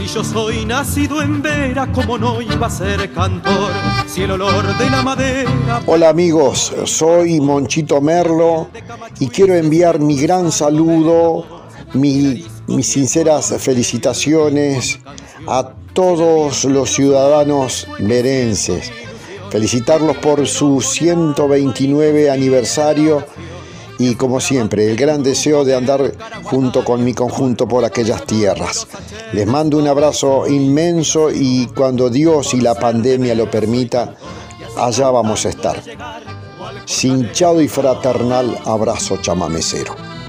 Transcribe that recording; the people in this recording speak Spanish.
Si yo soy nacido en Vera, como no iba a ser cantor? Si el olor de la madera. Hola amigos, soy Monchito Merlo y quiero enviar mi gran saludo, mis sinceras felicitaciones a todos los ciudadanos verenses. Felicitarlos por su 129 aniversario y como siempre el gran deseo de andar junto con mi conjunto por aquellas tierras. Les mando un abrazo inmenso y cuando Dios y la pandemia lo permita, allá vamos a estar. Cinchado y fraternal abrazo chamamecero.